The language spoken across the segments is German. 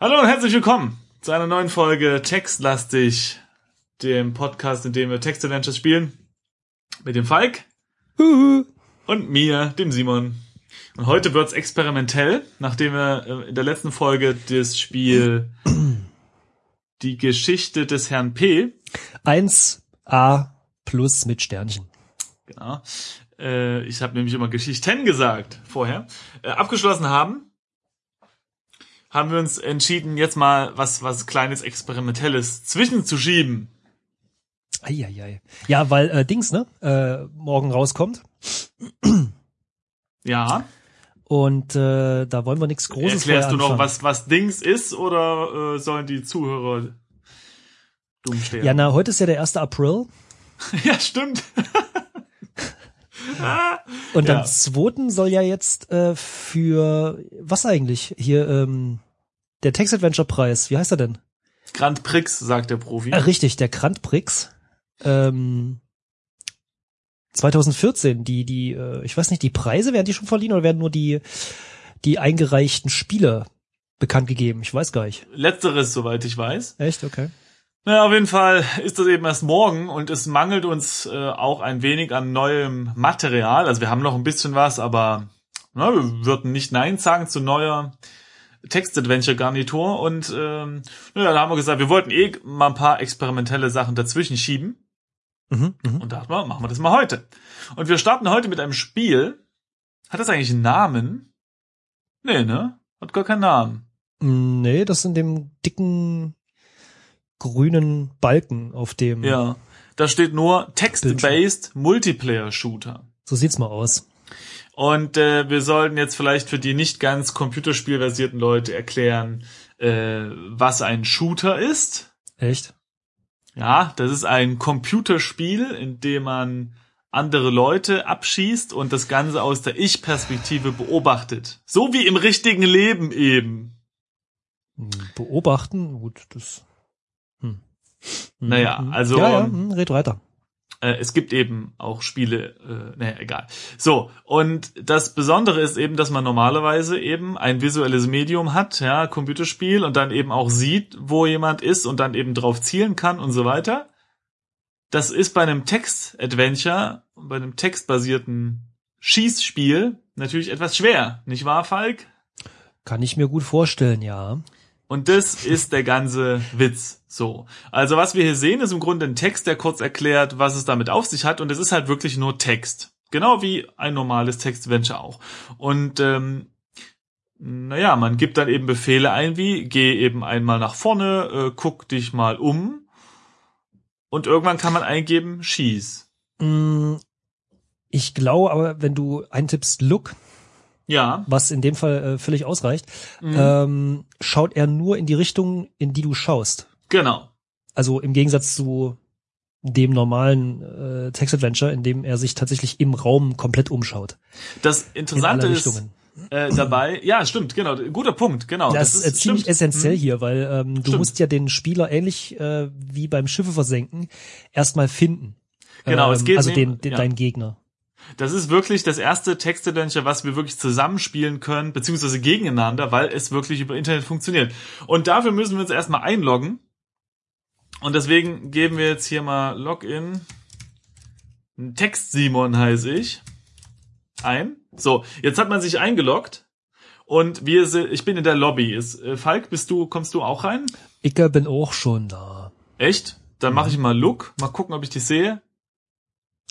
Hallo und herzlich willkommen zu einer neuen Folge Textlastig, dem Podcast, in dem wir Text Adventures spielen. Mit dem Falk Huhu. und mir, dem Simon. Und heute wird's experimentell, nachdem wir äh, in der letzten Folge das Spiel Die Geschichte des Herrn P 1a plus mit Sternchen. Genau. Äh, ich habe nämlich immer Geschichten gesagt vorher. Äh, abgeschlossen haben, haben wir uns entschieden, jetzt mal was was kleines Experimentelles zwischenzuschieben. Eieiei. Ja, weil äh, Dings, ne? Äh, morgen rauskommt. Ja. Und äh, da wollen wir nichts Großes Erklärst du noch, was was Dings ist oder äh, sollen die Zuhörer dumm stehen? Ja, na, heute ist ja der 1. April. ja stimmt. Und Ja. am 2. soll ja jetzt äh, für was eigentlich? Hier, ähm, der Text Adventure Preis, wie heißt er denn? Grand Prix, sagt der Profi. Äh, richtig, der Grand Prix. Ähm, 2014, die, die, äh, ich weiß nicht, die Preise, werden die schon verliehen oder werden nur die, die eingereichten Spiele bekannt gegeben? Ich weiß gar nicht. Letzteres, soweit ich weiß. Echt? Okay. Naja, auf jeden Fall ist das eben erst morgen und es mangelt uns äh, auch ein wenig an neuem Material. Also wir haben noch ein bisschen was, aber na, wir würden nicht Nein sagen zu neuer Text-Adventure-Garnitur. Und ähm, naja, da haben wir gesagt, wir wollten eh mal ein paar experimentelle Sachen dazwischen schieben. Mhm, mhm. Und dachten wir, machen wir das mal heute. Und wir starten heute mit einem Spiel. Hat das eigentlich einen Namen? Nee, ne? Hat gar keinen Namen. Nee, das in dem dicken grünen Balken auf dem. Ja. Da steht nur Text-Based Multiplayer Shooter. So sieht's mal aus. Und äh, wir sollten jetzt vielleicht für die nicht ganz computerspielversierten Leute erklären, äh, was ein Shooter ist. Echt? Ja, das ist ein Computerspiel, in dem man andere Leute abschießt und das Ganze aus der Ich-Perspektive beobachtet. So wie im richtigen Leben eben. Beobachten, gut, das. Naja, hm. also, Ja, ja, ähm, hm, red weiter. Äh, es gibt eben auch Spiele, äh, naja, egal. So, und das Besondere ist eben, dass man normalerweise eben ein visuelles Medium hat, ja, Computerspiel, und dann eben auch sieht, wo jemand ist und dann eben drauf zielen kann und so weiter. Das ist bei einem Text-Adventure, bei einem textbasierten Schießspiel natürlich etwas schwer, nicht wahr, Falk? Kann ich mir gut vorstellen, ja. Und das ist der ganze Witz. So. Also was wir hier sehen, ist im Grunde ein Text, der kurz erklärt, was es damit auf sich hat. Und es ist halt wirklich nur Text. Genau wie ein normales Text-Venture auch. Und ähm, naja, man gibt dann eben Befehle ein wie, geh eben einmal nach vorne, äh, guck dich mal um. Und irgendwann kann man eingeben, schieß. Mm, Ich glaube aber, wenn du eintippst Look, Ja. was in dem Fall äh, völlig ausreicht, Mhm. ähm, schaut er nur in die Richtung, in die du schaust. Genau. Also im Gegensatz zu dem normalen äh, Text-Adventure, in dem er sich tatsächlich im Raum komplett umschaut. Das In Interessante alle ist äh, dabei, ja, stimmt, genau, guter Punkt, genau. Das, ist äh, ziemlich stimmt. essentiell Mhm. hier, weil ähm, du Stimmt. musst ja den Spieler ähnlich äh, wie beim Schiffe versenken erstmal finden. Genau, es ähm, geht also den, den ja. deinen Gegner. Das ist wirklich das erste Text-Adventure, was wir wirklich zusammenspielen können, beziehungsweise gegeneinander, weil es wirklich über Internet funktioniert. Und dafür müssen wir uns erstmal einloggen. Und deswegen geben wir jetzt hier mal Login. Text Simon heiße ich. Ein. So, jetzt hat man sich eingeloggt. Und wir sind, ich bin in der Lobby. Ist, äh, Falk, bist du, kommst du auch rein? Ich bin auch schon da. Echt? Dann mache ich mal Look, mal gucken, ob ich dich sehe.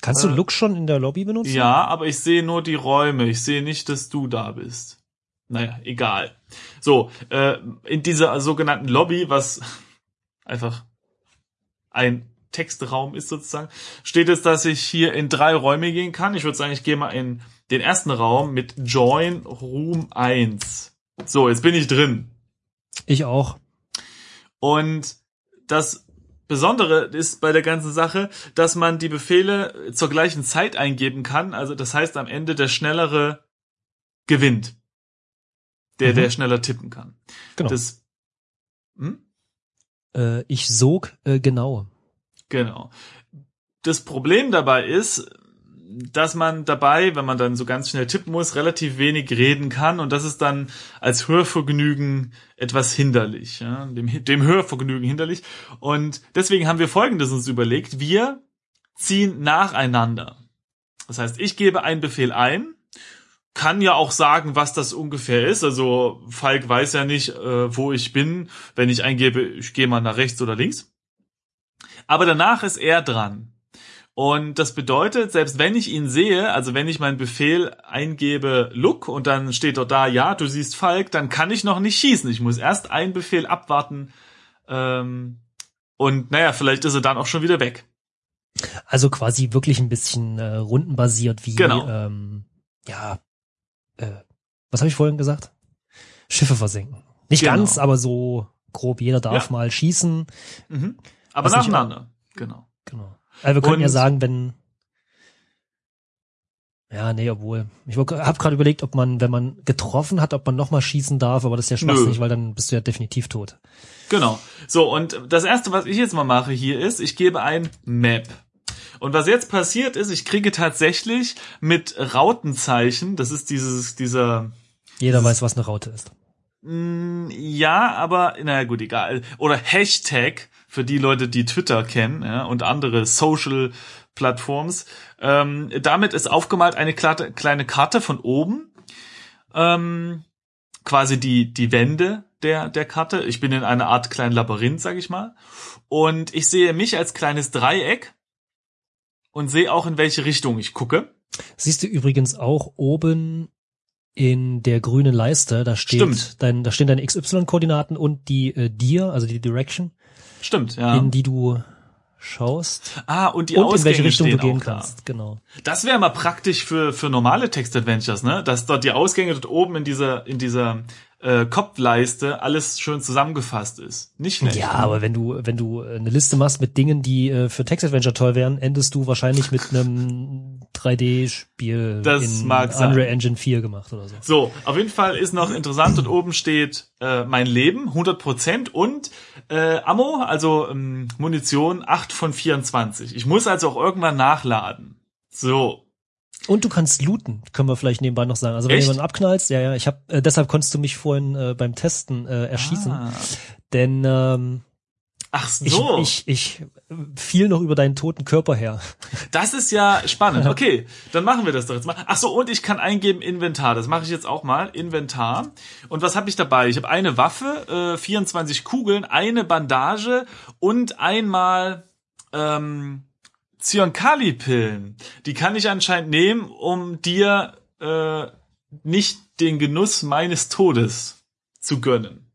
Kannst Äh, du Look schon in der Lobby benutzen? Ja, aber ich sehe nur die Räume. Ich sehe nicht, dass du da bist. Naja, egal. So, äh, in dieser sogenannten Lobby, was einfach ein Textraum ist sozusagen, steht es, dass ich hier in drei Räume gehen kann. Ich würde sagen, ich gehe mal in den ersten Raum mit Join Room 1. So, jetzt bin ich drin. Ich auch. Und das Besondere ist bei der ganzen Sache, dass man die Befehle zur gleichen Zeit eingeben kann. Also das heißt am Ende der schnellere gewinnt. Der, Mhm. der schneller tippen kann. Genau. Das, hm? Äh, ich sog äh, genau. Genau. Das Problem dabei ist, dass man dabei, wenn man dann so ganz schnell tippen muss, relativ wenig reden kann und das ist dann als Hörvergnügen etwas hinderlich, ja, dem, dem Hörvergnügen hinderlich. Und deswegen haben wir Folgendes uns überlegt. Wir ziehen nacheinander. Das heißt, ich gebe einen Befehl ein, kann ja auch sagen, was das ungefähr ist. Also Falk weiß ja nicht, äh, wo ich bin, wenn ich eingebe, ich gehe mal nach rechts oder links. Aber danach ist er dran. Und das bedeutet, selbst wenn ich ihn sehe, also wenn ich meinen Befehl eingebe, look, und dann steht dort da, ja, du siehst Falk, dann kann ich noch nicht schießen. Ich muss erst einen Befehl abwarten. Ähm, und naja, vielleicht ist er dann auch schon wieder weg. Also quasi wirklich ein bisschen äh, rundenbasiert wie, Genau. ähm, ja, äh, was habe ich vorhin gesagt? Schiffe versenken. Nicht Genau. ganz, aber so grob. Jeder darf Ja. mal schießen. Mhm. Aber nacheinander. Genau. Genau. Also wir können ja sagen, wenn ja, nee, obwohl. Ich habe gerade überlegt, ob man, wenn man getroffen hat, ob man nochmal schießen darf, aber das ist ja schwachsinnig, weil dann bist du ja definitiv tot. Genau. So, und das erste, was ich jetzt mal mache hier ist, ich gebe ein Map. Und was jetzt passiert ist, ich kriege tatsächlich mit Rautenzeichen, das ist dieses, dieser, Jeder weiß, was eine Raute ist. Mh, ja, aber, naja, gut, egal. Oder Hashtag für die Leute, die Twitter kennen, ja, und andere Social Plattforms. Ähm, damit ist aufgemalt eine kleine Karte von oben. Ähm, quasi die, die Wände der, der Karte. Ich bin in einer Art kleinen Labyrinth, sag ich mal. Und ich sehe mich als kleines Dreieck und sehe auch, in welche Richtung ich gucke. Siehst du übrigens auch oben in der grünen Leiste, da steht Stimmt. dein, da stehen deine XY-Koordinaten und die äh, dir, also die Direction, Stimmt, ja. in die du schaust ah, und die und in Ausgänge welche Richtung du gehen auch da. kannst. Genau. Das wäre mal praktisch für, für normale Text-Adventures, ne? Dass dort die Ausgänge dort oben in dieser, in dieser äh, Kopfleiste alles schön zusammengefasst ist. Nicht schlecht. Ja, aber wenn du, wenn du eine Liste machst mit Dingen, die äh, für Text-Adventure toll wären, endest du wahrscheinlich mit einem 3D-Spiel Das in mag sein. Unreal Engine 4 gemacht oder so. So, auf jeden Fall ist noch interessant, dort oben steht äh, mein Leben, 100% und äh, Ammo, also ähm, Munition, 8 von 24. Ich muss also auch irgendwann nachladen. So, Und du kannst looten, können wir vielleicht nebenbei noch sagen. Also wenn Echt? jemanden abknallst, ja, ja, ich habe, äh, deshalb konntest du mich vorhin äh, beim Testen äh, erschießen, Ah. denn ähm, Ach ich, so, ich, ich fiel noch über deinen toten Körper her. das ist ja spannend. Okay, dann machen wir das doch jetzt mal. Ach so, und ich kann eingeben Inventar. Das mache ich jetzt auch mal. Inventar. Und was habe ich dabei? Ich habe eine Waffe, äh, 24 Kugeln, eine Bandage und einmal ähm, Zyankali-Pillen. Die kann ich anscheinend nehmen, um dir äh, nicht den Genuss meines Todes zu gönnen.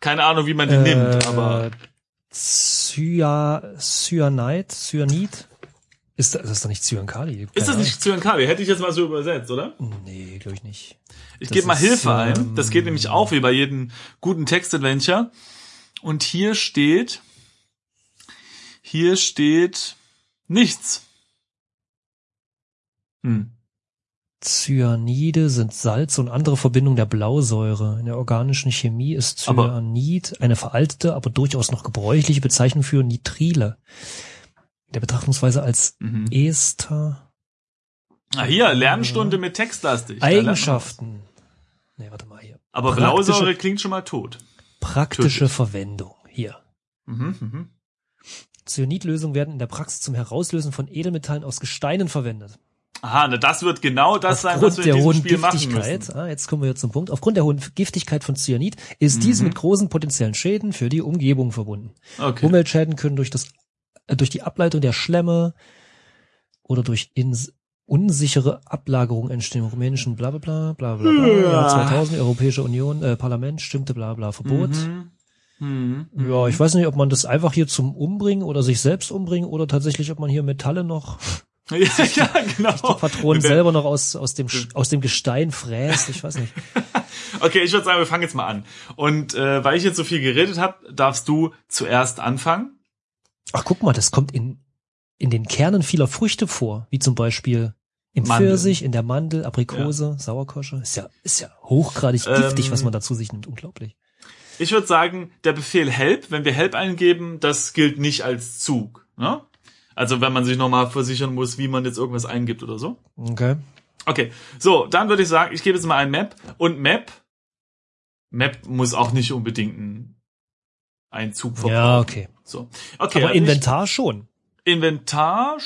Keine Ahnung, wie man die nimmt, aber Cya, Cyanide, Cyanid? Ist das, das ist doch nicht Cyankali? ist das nicht Zyankali? Hätte ich jetzt mal so übersetzt, oder? Nee, glaube ich nicht. Ich Das gebe mal Hilfe ein. ähm, Das geht nämlich auch wie bei jedem guten Text-Adventure. Und hier steht, hier steht nichts. Hm. Cyanide sind Salz und andere Verbindungen der Blausäure. In der organischen Chemie ist Aber- Cyanid eine veraltete, aber durchaus noch gebräuchliche Bezeichnung für Nitrile. In der Betrachtungsweise als Mhm. Ester. Ah, hier, Lernstunde mit Textlastig. Eigenschaften. Nee, warte mal hier. Aber Praktische- Blausäure klingt schon mal tot. Praktische Verwendung. Hier. Mhm, mhm. Cyanidlösungen werden in der Praxis zum Herauslösen von Edelmetallen aus Gesteinen verwendet. Aha, na, das wird genau das sein, was Aufgrund wir in diesem Spiel machen müssen. ah, jetzt kommen wir zum Punkt, aufgrund der hohen Giftigkeit von Cyanid ist dies Mhm. mit großen potenziellen Schäden für die Umgebung verbunden. Okay. Umweltschäden können durch das äh, durch die Ableitung der Schlemme oder durch ins unsichere Ablagerung entstehen. Im rumänischen bla bla bla bla bla bla. Ja. Jahr 2000, Europäische Union, äh, Parlament stimmte bla bla Verbot. Mhm. Mhm. Ja, ich weiß nicht, ob man das einfach hier zum Umbringen oder sich selbst umbringen oder tatsächlich, ob man hier Metalle noch, Ja, ja, genau. die Patronen selber noch aus, aus dem, aus dem Gestein fräst. Ich weiß nicht. Okay, ich würde sagen, wir fangen jetzt mal an. Und äh, weil ich jetzt so viel geredet habe, darfst du zuerst anfangen. Ach, guck mal, das kommt in, in den Kernen vieler Früchte vor, wie zum Beispiel im Mandel. Pfirsich, in der Mandel, Aprikose, Sauerkirsche. Ist ja, ist ja hochgradig Ähm, giftig, was man da zu sich nimmt. Unglaublich. Ich würde sagen, der Befehl Help, wenn wir Help eingeben, das gilt nicht als Zug. Ne? Also wenn man sich nochmal versichern muss, wie man jetzt irgendwas eingibt oder so. Okay. Okay, so, dann würde ich sagen, ich gebe jetzt mal ein Map und Map, Map muss auch nicht unbedingt ein, ein Zug verbrauchen. Ja, okay. So, okay. Aber also ich- Inventar schon. Inventar,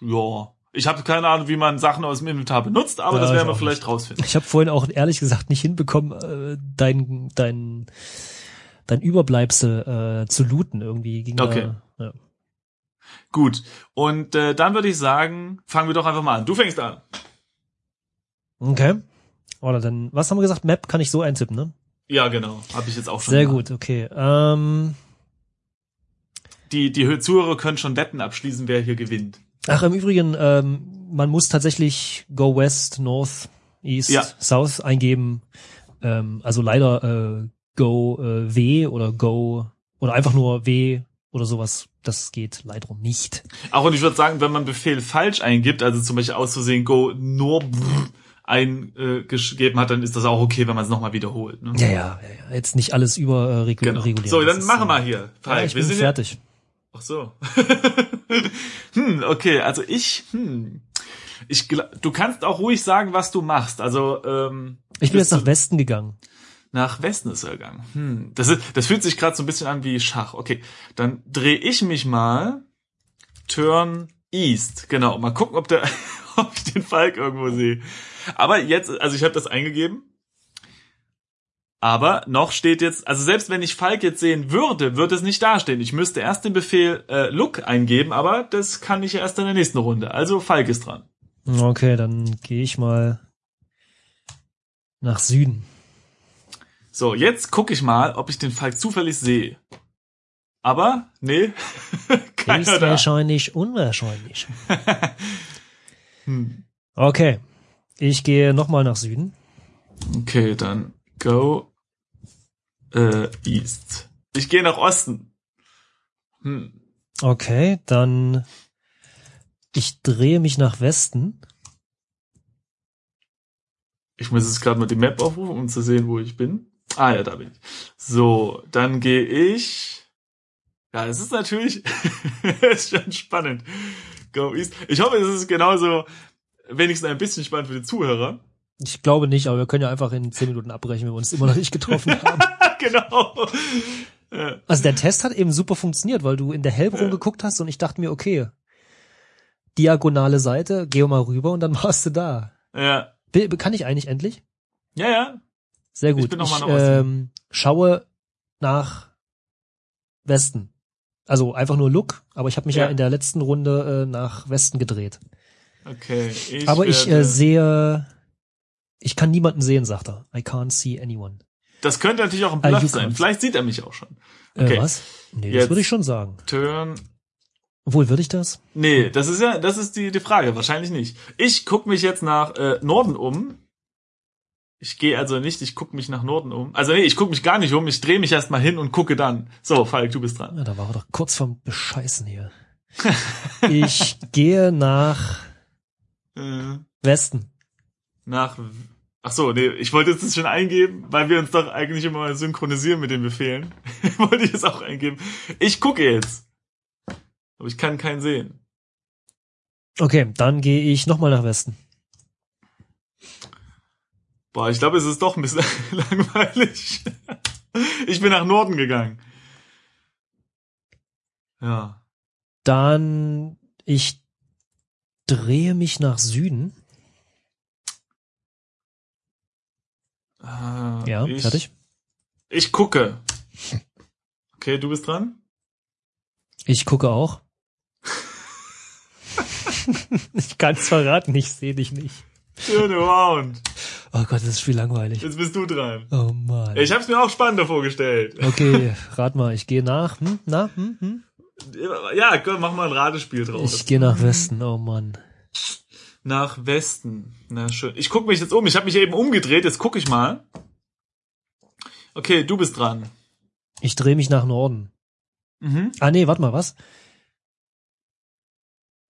ja. Ich habe keine Ahnung, wie man Sachen aus dem Inventar benutzt, aber Ja, das ich werden wir vielleicht rausfinden. Ich habe vorhin auch ehrlich gesagt nicht hinbekommen, äh, dein, dein, dein Überbleibsel äh, zu looten. Irgendwie ging Okay. da. Ja. Gut. Und äh, dann würde ich sagen, fangen wir doch einfach mal an. Du fängst an. Okay. Oder dann, was haben wir gesagt? Map kann ich so eintippen, ne? Ja, genau. Habe ich jetzt auch schon. Sehr gemacht. gut, okay. Ähm, Die, die Zuhörer können schon Wetten abschließen, wer hier gewinnt. ach, im Übrigen, ähm, man muss tatsächlich Go West, North, East, Ja. South eingeben. Ähm, also leider äh, Go äh, W oder Go oder einfach nur W oder sowas. Das geht leider nicht. Auch und ich würde sagen, wenn man Befehl falsch eingibt, also zum Beispiel aus Versehen go nur eingegeben hat, dann ist das auch okay, wenn man es nochmal wiederholt. Ne? Ja, ja, ja, ja. Jetzt nicht alles über äh, regu Genau. So, dann ist, machen wir äh, hier. Ja, Falk, ich wir bin sind fertig. Ja, ach so. hm, okay, also ich, hm, ich, du kannst auch ruhig sagen, was du machst. Also ähm, Ich bin jetzt nach Westen gegangen. Nach Westen ist er gegangen. Hm, das ist, das fühlt sich gerade so ein bisschen an wie Schach. Okay, dann drehe ich mich mal. Turn East, genau. Mal gucken, ob der, ob ich den Falk irgendwo sehe. Aber jetzt, also ich habe das eingegeben. Aber noch steht jetzt, also selbst wenn ich Falk jetzt sehen würde, würde es nicht dastehen. Ich müsste erst den Befehl äh, Look eingeben, aber das kann ich erst in der nächsten Runde. Also Falk ist dran. Okay, dann gehe ich mal nach Süden. So, jetzt gucke ich mal, ob ich den Falk zufällig sehe. Aber, nee, keiner da. Höchstwahrscheinlich unwahrscheinlich. Hm. Okay. Ich gehe nochmal nach Süden. Okay, dann go äh, east. Ich gehe nach Osten. Hm. Okay, dann ich drehe mich nach Westen. Ich muss jetzt gerade mal die Map aufrufen, um zu sehen, wo ich bin. Ah ja, da bin ich. So, dann gehe ich. Ja, es ist natürlich es ist schon spannend. Go East. Ich hoffe, es ist genauso wenigstens ein bisschen spannend für die Zuhörer. Ich glaube nicht, aber wir können ja einfach in zehn Minuten abbrechen, wenn wir uns immer noch nicht getroffen haben. genau. Also der Test hat eben super funktioniert, weil du in der Help rumgeguckt hast und ich dachte mir, okay, diagonale Seite, geh mal rüber und dann warst du da. ja. Kann ich eigentlich endlich? Ja, ja. Sehr gut. bin ich nach Osten. ähm, schaue nach Westen. Also einfach nur Look, aber ich habe mich ja. Ja. in der letzten Runde äh, nach Westen gedreht. Okay. Ich aber ich äh, sehe, ich kann niemanden sehen, sagt er. I can't see anyone. Das könnte natürlich auch ein Ah, Bluff sein. Vielleicht sieht er mich auch schon. Äh, Okay. was? Nee, Jetzt. das würde ich schon sagen. Turn. Obwohl, würde ich das? Nee, das ist ja, das ist die, die Frage. Wahrscheinlich nicht. Ich guck mich jetzt nach äh, Norden um. Ich gehe also nicht, ich guck mich nach Norden um. Also nee, ich guck mich gar nicht um. Ich drehe mich erstmal hin und gucke dann. So, Falk, du bist dran. Ja, da war er doch kurz vorm Bescheißen hier. ich gehe nach Äh, Westen. nach. Ach so, nee, ich wollte jetzt das schon eingeben, weil wir uns doch eigentlich immer mal synchronisieren mit den Befehlen. wollte ich es auch eingeben. Ich gucke jetzt. Aber ich kann keinen sehen. Okay, dann gehe ich nochmal nach Westen. Boah, ich glaube, es ist doch ein bisschen langweilig. Ich bin nach Norden gegangen. Ja. Dann ich drehe mich nach Süden. Äh, Ja, ich, fertig. Ich gucke. Okay, du bist dran? Ich gucke auch. ich kann es verraten, ich sehe dich nicht. Turn around. Oh Gott, das ist viel langweilig. Jetzt bist du dran. Oh Mann. Ich hab's mir auch spannender vorgestellt. Okay, rat mal, ich gehe nach. Hm? Na, hm, hm? Ja, komm, mach mal ein Ratespiel draus. Ich gehe nach Westen. Oh Mann. Nach Westen. Na schön. Ich gucke mich jetzt um. Ich habe mich eben umgedreht. Jetzt gucke ich mal. Okay, du bist dran. Ich drehe mich nach Norden. Mhm. Ah nee, warte mal, was?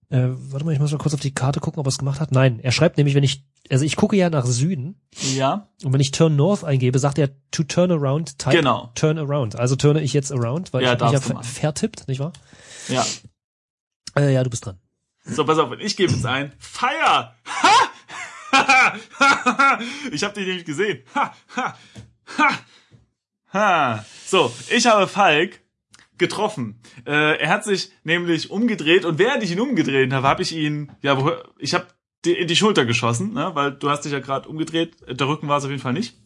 Äh, warte mal, ich muss mal kurz auf die Karte gucken, ob er es gemacht hat. Nein, er schreibt nämlich, wenn ich, also ich gucke ja nach Süden Ja. und wenn ich Turn North eingebe, sagt er to turn around, type Genau. turn around. Also turne ich jetzt around, weil Ja, ich mich ja vertippt, nicht wahr? Ja. Äh, ja, du bist dran. So, pass auf, ich gebe jetzt ein. Fire! Ha! ich habe dich nämlich gesehen. Ha! Ha! Ha! Ha! So, ich habe Falk getroffen. Äh, er hat sich nämlich umgedreht und während ich ihn umgedreht habe, habe ich ihn, ja, wo, ich habe in die Schulter geschossen, ne? weil du hast dich ja gerade umgedreht. Der Rücken war es auf jeden Fall nicht.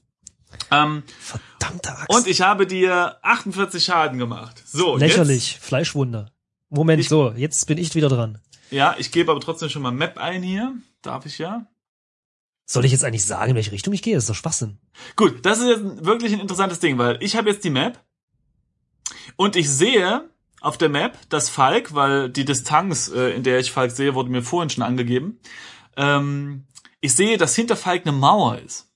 Ähm, Verdammte Axt. und ich habe dir 48 Schaden gemacht. So, Lächerlich. Fleischwunder. Moment, Ich- so, jetzt bin ich wieder dran. Jetzt, ja, ich gebe aber trotzdem schon mal Map ein hier. Darf ich ja? Soll ich jetzt eigentlich sagen, in welche Richtung ich gehe? Das ist doch Schwachsinn. Gut, das ist jetzt wirklich ein interessantes Ding, weil ich habe jetzt die Map und ich sehe auf der Map, dass Falk, weil die Distanz, äh, in der ich Falk sehe, wurde mir vorhin schon angegeben, ähm, ich sehe, dass hinter Falk eine Mauer ist.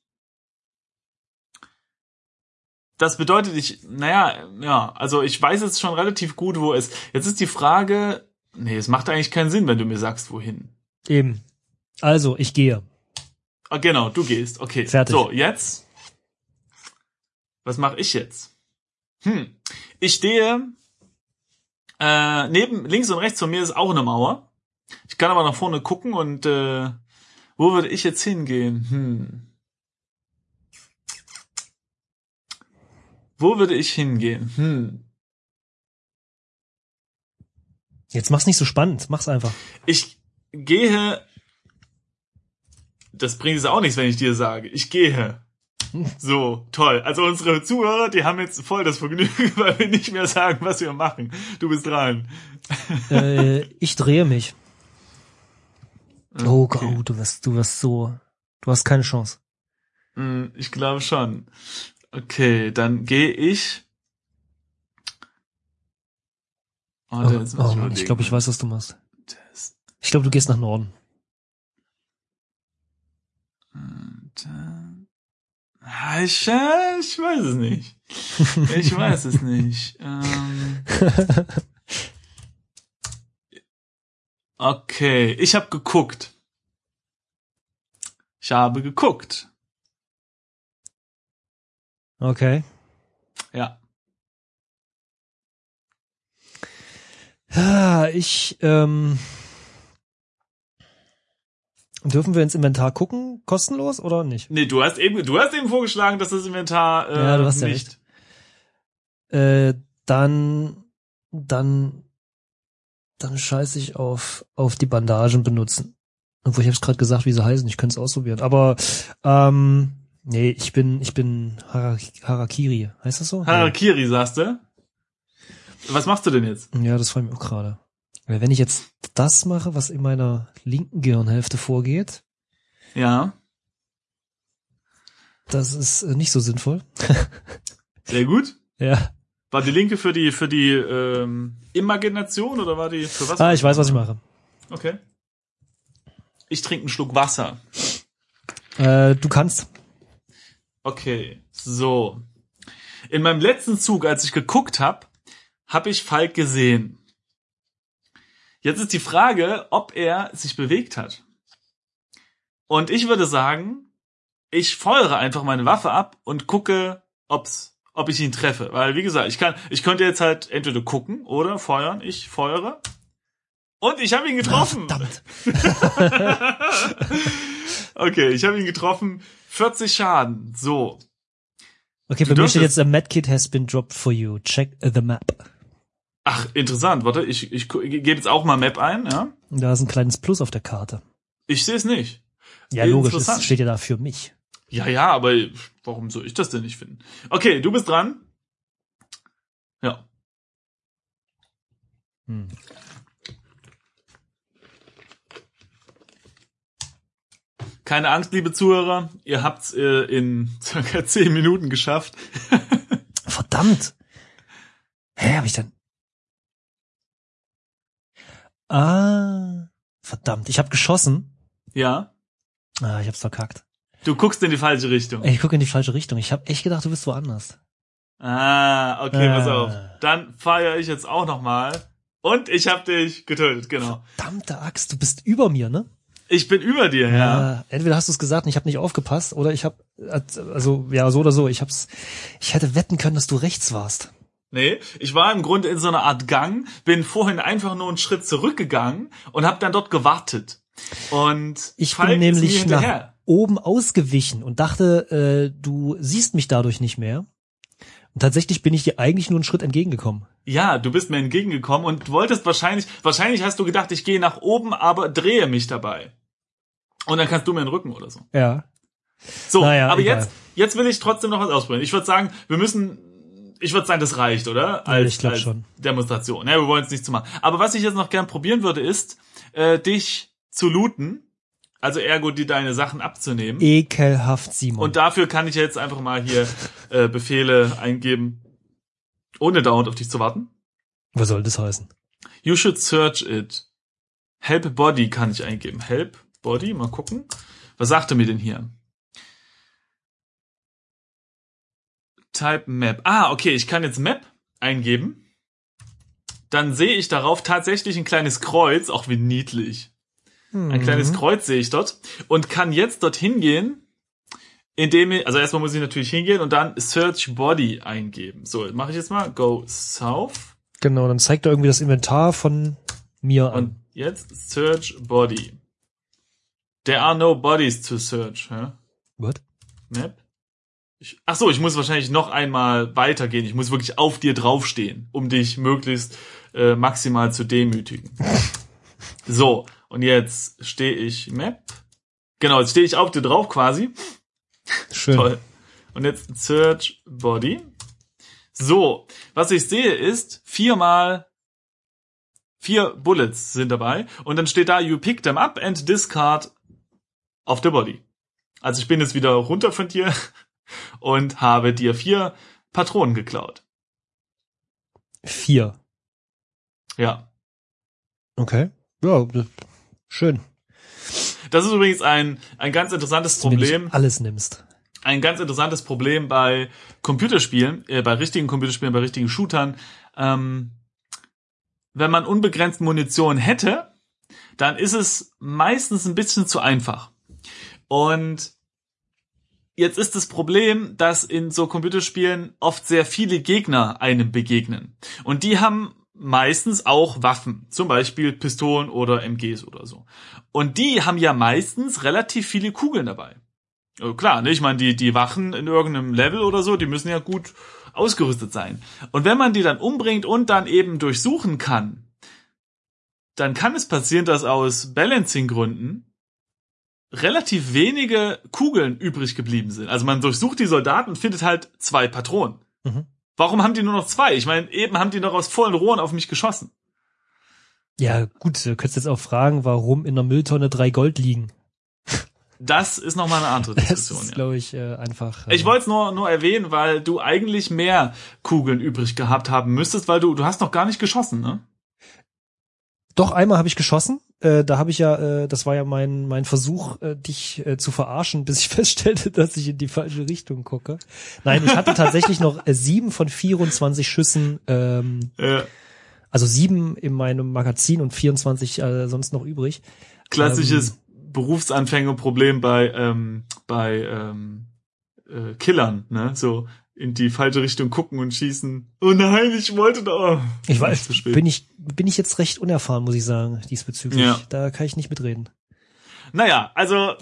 Das bedeutet, ich, naja, ja, also ich weiß jetzt schon relativ gut, wo es. Jetzt ist die Frage, nee, es macht eigentlich keinen Sinn, wenn du mir sagst, wohin. Eben. Also, ich gehe. Ah, genau, du gehst. Okay. Fertig. So, jetzt. Was mache ich jetzt? Hm. Ich stehe äh, neben links und rechts von mir ist auch eine Mauer. Ich kann aber nach vorne gucken und äh, wo würde ich jetzt hingehen? Hm. Wo würde ich hingehen? Hm. Jetzt mach's nicht so spannend. Mach's einfach. Ich gehe. Das bringt es auch nichts, wenn ich dir sage. Ich gehe. So, toll. Also unsere Zuhörer, die haben jetzt voll das Vergnügen, weil wir nicht mehr sagen, was wir machen. Du bist dran. äh, ich drehe mich. Oh Okay. Gott, du wirst, du wirst so, du hast keine Chance. Hm, Ich glaube schon. Okay, dann gehe ich. Oh, Oh, muss oh ich glaube, ich weiß, was du machst. Das- Ich glaube, du gehst nach Norden. Äh, ah, ich, äh, ich weiß es nicht. Ich weiß es nicht. Ähm, okay, ich habe geguckt. Ich habe geguckt. Okay. Ja. Ja, ich, ähm, dürfen wir ins Inventar gucken, kostenlos oder nicht? Nee, du hast eben, du hast eben vorgeschlagen, dass das Inventar äh, Ja, du hast ja nicht. Äh, dann, dann, dann scheiße ich auf, auf die Bandagen benutzen. Obwohl ich habe es gerade gesagt, wie sie heißen, ich könnte es ausprobieren. Aber, ähm, nee, ich bin, ich bin Harak Harakiri. Heißt das so? Harakiri, sagst du? Was machst du denn jetzt? Ja, das freut mich auch gerade. Weil wenn ich jetzt das mache, was in meiner linken Gehirnhälfte vorgeht, Ja, das ist äh, nicht so sinnvoll. sehr gut. Ja. War die linke für die für die ähm, Imagination oder war die für was? Ah, ich weiß, was ich mache. Okay. Ich trinke einen Schluck Wasser. Äh, du kannst. Okay, so. In meinem letzten Zug, als ich geguckt habe, habe ich Falk gesehen. Jetzt ist die Frage, ob er sich bewegt hat. Und ich würde sagen, ich feuere einfach meine Waffe ab und gucke, ob's, ob ich ihn treffe. Weil, wie gesagt, ich kann, ich könnte jetzt halt entweder gucken oder feuern. Ich feuere. Und ich habe ihn getroffen. Verdammt. okay, ich habe ihn getroffen. 40 Schaden. So. Okay, Du bei mir steht jetzt, a medkit has been dropped for you. Check the map. Ach, interessant. Warte, ich, ich, ich gebe jetzt auch mal Map ein. Ja? Da ist ein kleines Plus auf der Karte. Ich sehe es nicht. Ja, logisch, das steht ja da für mich. Ja, ja, aber warum soll ich das denn nicht finden? Okay, du bist dran. Ja. Hm. Keine Angst, liebe Zuhörer. Ihr habt's äh, in circa 10 Minuten geschafft. Verdammt! Hä, hab ich dann... Ah, verdammt, ich hab geschossen. Ja. Ah, ich hab's verkackt. Du guckst in die falsche Richtung. Ich gucke in die falsche Richtung. Ich hab echt gedacht, du bist woanders. Ah, okay, pass Ah. auf. Dann feiere ich jetzt auch nochmal. Und ich hab dich getötet, genau. Verdammte Axt, du bist über mir, ne? Ich bin über dir, ja. Äh, entweder hast du es gesagt und ich habe nicht aufgepasst, oder ich habe, also ja, so oder so, ich hab's, ich hätte wetten können, dass du rechts warst. Nee, ich war im Grunde in so einer Art Gang, bin vorhin einfach nur einen Schritt zurückgegangen und habe dann dort gewartet. Und Ich Falk bin nämlich nach oben ausgewichen und dachte, äh, du siehst mich dadurch nicht mehr. Und tatsächlich bin ich dir eigentlich nur einen Schritt entgegengekommen. Ja, du bist mir entgegengekommen und wolltest wahrscheinlich, wahrscheinlich hast du gedacht, ich gehe nach oben, aber drehe mich dabei. Und dann kannst du mir den Rücken oder so. Ja. So, Naja, aber egal. jetzt, jetzt will ich trotzdem noch was ausprobieren. Ich würde sagen, wir müssen, ich würde sagen, das reicht, oder? Als, ich glaub als schon. Demonstration. Ja, wir wollen es nicht zu machen. Aber was ich jetzt noch gern probieren würde, ist, äh, dich zu looten. Also ergo, die deine Sachen abzunehmen. Ekelhaft, Simon. Und dafür kann ich jetzt einfach mal hier äh, Befehle eingeben, ohne dauernd auf dich zu warten. Was soll das heißen? You should search it. Help body kann ich eingeben. Help body, mal gucken. Was sagt er mir denn hier? Type Map. Ah, okay, ich kann jetzt Map eingeben. Dann sehe ich darauf tatsächlich ein kleines Kreuz, auch wie niedlich. Ein kleines Kreuz sehe ich dort und kann jetzt dorthin gehen, indem ich, also erstmal muss ich natürlich hingehen und dann Search Body eingeben. So, mache ich jetzt mal. Go South. Genau, dann zeigt er irgendwie das Inventar von mir an. Und jetzt Search Body. There are no bodies to search. Hä? What? Map? Ich, ach so, ich muss wahrscheinlich noch einmal weitergehen. Ich muss wirklich auf dir draufstehen, um dich möglichst äh, maximal zu demütigen. so, und jetzt stehe ich Map. Genau, jetzt stehe ich auf dir drauf quasi. Schön. Toll. Und jetzt Search Body. So, was ich sehe ist, viermal vier Bullets sind dabei und dann steht da, you pick them up and discard of the body. Also ich bin jetzt wieder runter von dir und habe dir vier Patronen geklaut. Vier. Ja. Okay. Ja, schön. Das ist übrigens ein, ein ganz interessantes Dass du mir Problem. alles nimmst. ein ganz interessantes Problem bei Computerspielen, äh, bei richtigen Computerspielen, bei richtigen Shootern. Ähm, wenn man unbegrenzt Munition hätte, dann ist es meistens ein bisschen zu einfach. Und jetzt ist das Problem, dass in so Computerspielen oft sehr viele Gegner einem begegnen. Und die haben meistens auch Waffen, zum Beispiel Pistolen oder MGs oder so. Und die haben ja meistens relativ viele Kugeln dabei. Klar, ne? Ich meine, die, die Wachen in irgendeinem Level oder so, die müssen ja gut ausgerüstet sein. Und wenn man die dann umbringt und dann eben durchsuchen kann, dann kann es passieren, dass aus Balancing-Gründen relativ wenige Kugeln übrig geblieben sind. Also man durchsucht die Soldaten und findet halt zwei Patronen. Mhm. Warum haben die nur noch zwei? Ich meine, eben haben die noch aus vollen Rohren auf mich geschossen. Ja, gut, du könntest jetzt auch fragen, warum in der Mülltonne drei Gold liegen. Das ist nochmal eine andere Das Diskussion. ist, ja. glaube ich, äh, einfach. äh, Ich wollte es nur, nur erwähnen, weil du eigentlich mehr Kugeln übrig gehabt haben müsstest, weil du, du hast noch gar nicht geschossen, ne? Doch, einmal habe ich geschossen. Äh, da habe ich ja, äh, das war ja mein, mein Versuch, äh, dich äh, zu verarschen, bis ich feststellte, dass ich in die falsche Richtung gucke. Nein, ich hatte tatsächlich noch äh, sieben von 24 Schüssen, ähm, Äh, also sieben in meinem Magazin und 24 äh, sonst noch übrig. klassisches Berufsanfängerproblem bei, ähm, bei ähm, äh, Killern, ne? So in die falsche Richtung gucken und schießen. Oh nein, ich wollte da. Ich weiß, zu spät. bin ich, bin ich jetzt recht unerfahren, muss ich sagen, diesbezüglich. Ja. Da kann ich nicht mitreden. Naja, also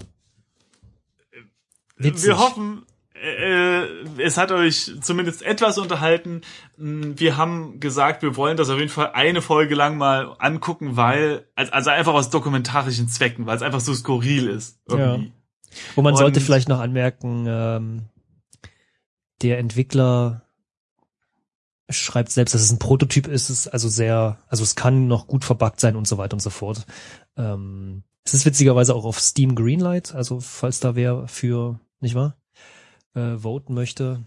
Witzig. wir hoffen, äh, es hat euch zumindest etwas unterhalten. Mm, Wir haben gesagt, wir wollen das auf jeden Fall eine Folge lang mal angucken, weil, also einfach aus dokumentarischen Zwecken, weil es einfach so skurril ist. Irgendwie. Und man sollte Und- vielleicht noch anmerken, ähm, der Entwickler schreibt selbst, dass es ein Prototyp ist, es ist also sehr, also es kann noch gut verbuggt sein und so weiter und so fort. Ähm, es ist witzigerweise auch auf Steam Greenlight, also falls da wer für, nicht wahr, äh, voten möchte.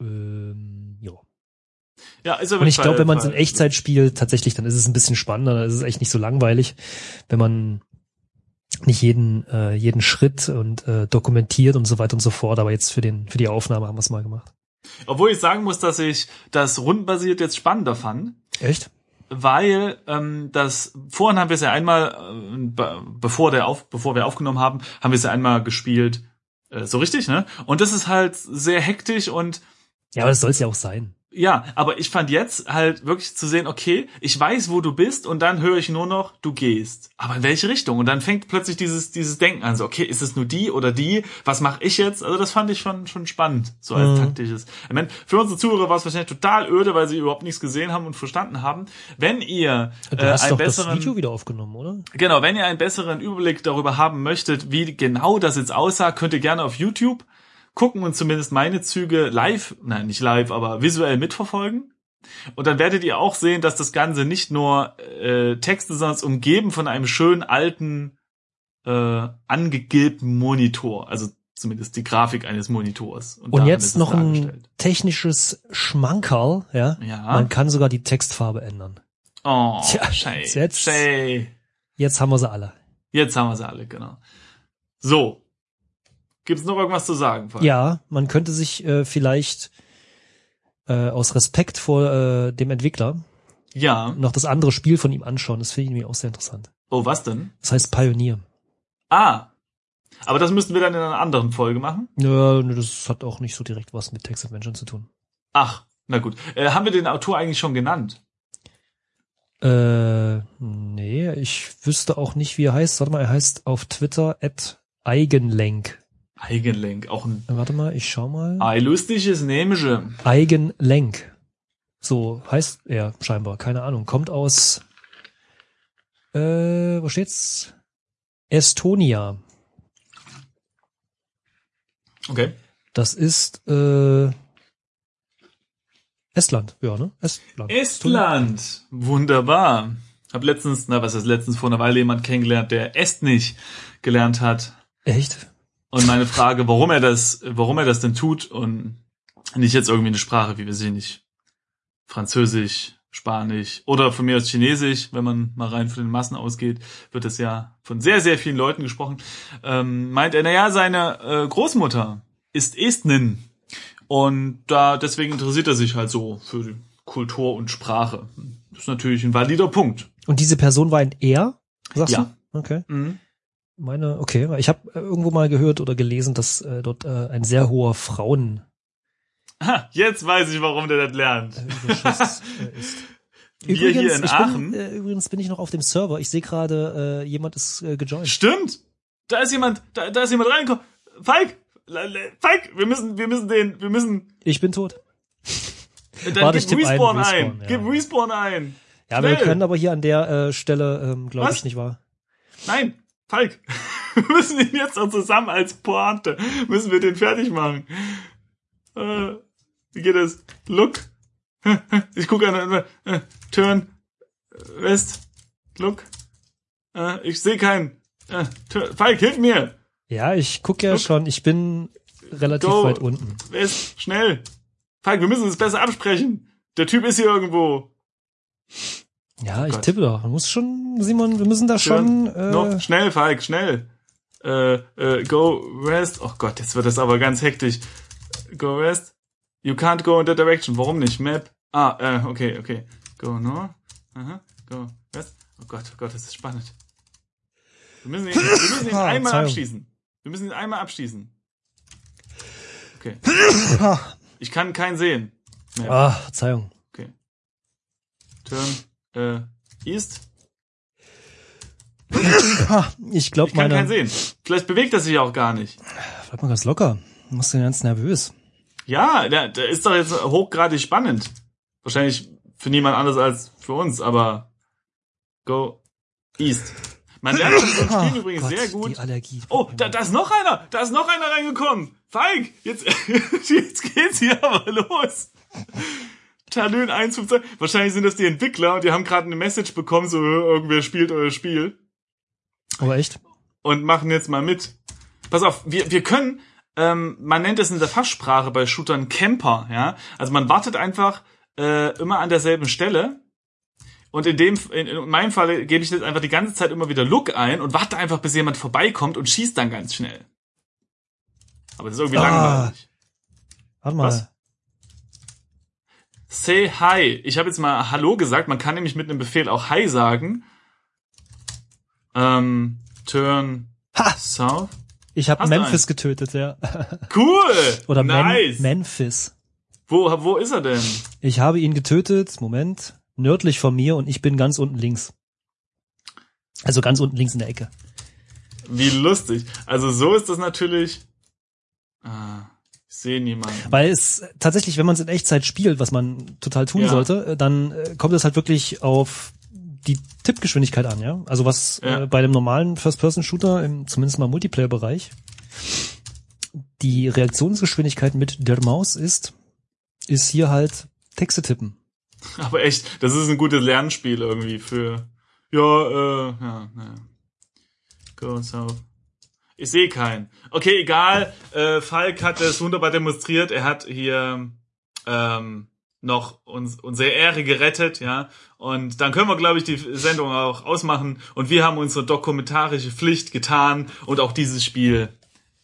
Ähm, ja. Ja, ist auf Und ich glaube, wenn man es in Echtzeit spielt, tatsächlich, dann ist es ein bisschen spannender, dann ist es echt nicht so langweilig, wenn man nicht jeden äh, jeden Schritt und äh, dokumentiert und so weiter und so fort. Aber jetzt für den für die Aufnahme haben wir es mal gemacht. Obwohl ich sagen muss, dass ich das rundenbasiert jetzt spannender fand, Echt? weil ähm, das vorhin haben wir es ja einmal, äh, be bevor der auf, bevor wir aufgenommen haben, haben wir es ja einmal gespielt, äh, so richtig, ne? Und das ist halt sehr hektisch und Ja, aber das soll es ja auch sein. Ja, aber ich fand jetzt halt wirklich zu sehen, okay, ich weiß, wo du bist und dann höre ich nur noch, du gehst. Aber in welche Richtung? Und dann fängt plötzlich dieses dieses Denken an, so okay, ist es nur die oder die? Was mache ich jetzt? Also das fand ich schon schon spannend, so als Mhm. taktisches. Ich meine, für unsere Zuhörer war es wahrscheinlich total öde, weil sie überhaupt nichts gesehen haben und verstanden haben. Wenn ihr äh, einen das besseren Video wieder aufgenommen, oder? Genau, wenn ihr einen besseren Überblick darüber haben möchtet, wie genau das jetzt aussah, könnt ihr gerne auf YouTube gucken und zumindest meine Züge live, nein, nicht live, aber visuell mitverfolgen. Und dann werdet ihr auch sehen, dass das Ganze nicht nur äh, Texte, sondern es umgeben von einem schönen alten, äh, angegilbten Monitor. Also zumindest die Grafik eines Monitors. Und ist jetzt noch ein technisches Schmankerl, ja? Ja. Man kann sogar die Textfarbe ändern. oh, Tja, Shay, jetzt- Shay. Jetzt haben wir sie alle. Jetzt haben wir sie alle, genau. So. Gibt's noch irgendwas zu sagen? Falk? Ja, man könnte sich äh, vielleicht äh, aus Respekt vor äh, dem Entwickler Ja. noch das andere Spiel von ihm anschauen. Das finde ich nämlich auch sehr interessant. Oh, was denn? Das heißt Pioneer. Ah. Aber das müssten wir dann in einer anderen Folge machen. Ja, das hat auch nicht so direkt was mit Text Adventure zu tun. Ach, na gut. Äh, haben wir den Autor eigentlich schon genannt? Äh, nee, ich wüsste auch nicht, wie er heißt. Warte mal, er heißt auf Twitter at Eigenlenk. Eigenlenk. Auch ein Warte mal, ich schau mal. ein lustiges Nämliche. Eigenlenk. So heißt er scheinbar, keine Ahnung. Kommt aus, äh, wo steht's? Estonia. Okay. Das ist, äh, Estland, ja, ne? Estland. Estland. Wunderbar. Hab letztens, na was ist letztens vor einer Weile jemand kennengelernt, der Estnisch gelernt hat. Echt? Und meine Frage, warum er das, warum er das denn tut und nicht jetzt irgendwie eine Sprache, wie wir sie nicht, Französisch, Spanisch oder von mir aus Chinesisch, wenn man mal rein von den Massen ausgeht, wird es ja von sehr, sehr vielen Leuten gesprochen, ähm, meint er, naja, seine äh, Großmutter ist Estnin und da deswegen interessiert er sich halt so für die Kultur und Sprache. Das ist natürlich ein valider Punkt. Und diese Person war ein Er? Sagst Ja. du? Okay. Mhm. Meine, okay. Ich habe irgendwo mal gehört oder gelesen, dass äh, dort äh, ein sehr hoher Frauen Ha, jetzt weiß ich, warum der das lernt. äh, äh, ist. Wir hier in ich Aachen. Bin, äh, übrigens bin ich noch auf dem Server. Ich sehe gerade, äh, jemand ist äh, gejoint. Stimmt. Da ist jemand, da, da ist jemand reingekommen. Falk, Falk, wir müssen, wir müssen den, wir müssen, Ich bin tot. dann Warte, ich gib tipp ein, Respawn ein, Respawn, ja. gib Respawn ein. Ja, wir Schnell. können aber hier an der äh, Stelle, ähm, glaube ich, nicht wahr? Nein, Falk, wir müssen ihn jetzt auch zusammen als Pointe, müssen wir den fertig machen. Äh, wie geht es? Look. Ich gucke an, äh, turn, äh, west, look. Äh, ich sehe keinen. Äh, turn, Falk, hilf mir. Ja, ich gucke ja Look. schon. Ich bin relativ Go. weit unten. West, schnell. Falk, wir müssen uns besser absprechen. Der Typ ist hier irgendwo. Ja, ich Gott. tippe doch. Muss schon, Simon, wir müssen da schon. Äh, No, schnell, Falk, schnell. Äh, äh, go west. Oh Gott, jetzt wird das aber ganz hektisch. Go west. You can't go in that direction. Warum nicht? Map. Ah, äh, okay, okay. Go north. Aha. Go west. Oh Gott, oh Gott, das ist spannend. Wir müssen ihn, wir müssen ihn Ah, einmal Verzeihung. abschießen. Wir müssen ihn einmal abschießen. Okay. ah, Ich kann keinen sehen. Map. ah, Verzeihung. Okay. Turn, äh, east. Ah, ich glaube, Ich kann meine. keinen sehen. Vielleicht bewegt er sich auch gar nicht. Bleib mal ganz locker. Du machst den ganz nervös. Ja, der, der ist doch jetzt hochgradig spannend. Wahrscheinlich für niemand anders als für uns, aber go east. Man lernt das im Spiel übrigens Gott, sehr gut. Die Allergie. Oh, da, da ist noch einer. Da ist noch einer reingekommen. Falk, jetzt, jetzt geht's hier aber los. Talön 152. Wahrscheinlich sind das die Entwickler und die haben gerade eine Message bekommen, so irgendwer spielt euer Spiel. Aber echt? und machen jetzt mal mit. Pass auf, wir, wir können, ähm, man nennt es in der Fachsprache bei Shootern Camper, ja. Also man wartet einfach äh, immer an derselben Stelle. Und in dem, in, in meinem Fall gebe ich jetzt einfach die ganze Zeit immer wieder Look ein und warte einfach, bis jemand vorbeikommt und schießt dann ganz schnell. Aber das ist irgendwie Ah. langweilig. Warte mal. Was? Say hi. Ich habe jetzt mal Hallo gesagt. Man kann nämlich mit einem Befehl auch Hi sagen. Ähm, turn Ha! south. Ich habe Memphis getötet, ja. Cool. Oder Men nice. Memphis. Wo, wo ist er denn? Ich habe ihn getötet, Moment, nördlich von mir und ich bin ganz unten links. Also ganz unten links in der Ecke. Wie lustig. Also so ist das natürlich. Ah, sehe niemanden. Weil es tatsächlich, wenn man es in Echtzeit spielt, was man total tun Ja. sollte, äh, dann äh, kommt es halt wirklich auf die Tippgeschwindigkeit an, ja. Also was Ja. äh, bei dem normalen First-Person-Shooter, im zumindest mal Multiplayer-Bereich, die Reaktionsgeschwindigkeit mit der Maus ist, ist hier halt Texte tippen. Aber echt, das ist ein gutes Lernspiel irgendwie für. Ja, äh, ja, naja. Go south. Ich sehe keinen. Okay, egal. Äh, Falk hat es wunderbar demonstriert. Er hat hier ähm, noch uns, unsere Ehre gerettet, ja. Und dann können wir, glaube ich, die Sendung auch ausmachen. Und wir haben unsere dokumentarische Pflicht getan. Und auch dieses Spiel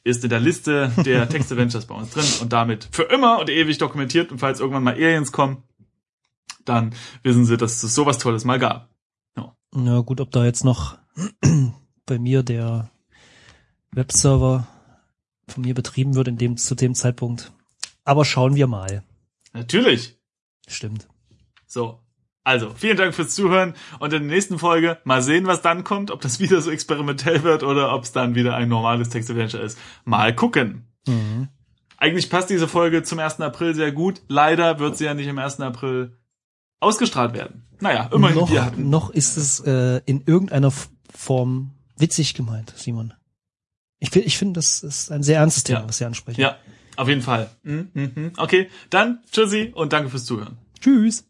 ist in der Liste der Text Adventures bei uns drin und damit für immer und ewig dokumentiert. Und falls irgendwann mal Aliens kommen, dann wissen sie, dass es sowas Tolles mal gab. Na gut, ob da jetzt noch bei mir der Webserver von mir betrieben wird in dem, zu dem Zeitpunkt. Aber schauen wir mal. Natürlich. Stimmt. So. Also, vielen Dank fürs Zuhören und in der nächsten Folge mal sehen, was dann kommt, ob das wieder so experimentell wird oder ob es dann wieder ein normales Text-Adventure ist. Mal gucken. Mhm. Eigentlich passt diese Folge zum 1. April sehr gut. Leider wird sie ja nicht am 1. April ausgestrahlt werden. Naja, immerhin noch, wir hatten. noch ist es äh, in irgendeiner Form witzig gemeint, Simon. Ich, ich finde, das ist ein sehr ernstes Thema, Ja. was Sie ansprechen. Ja, auf jeden Fall. Mhm, mhm. Okay, dann tschüssi und danke fürs Zuhören. Tschüss.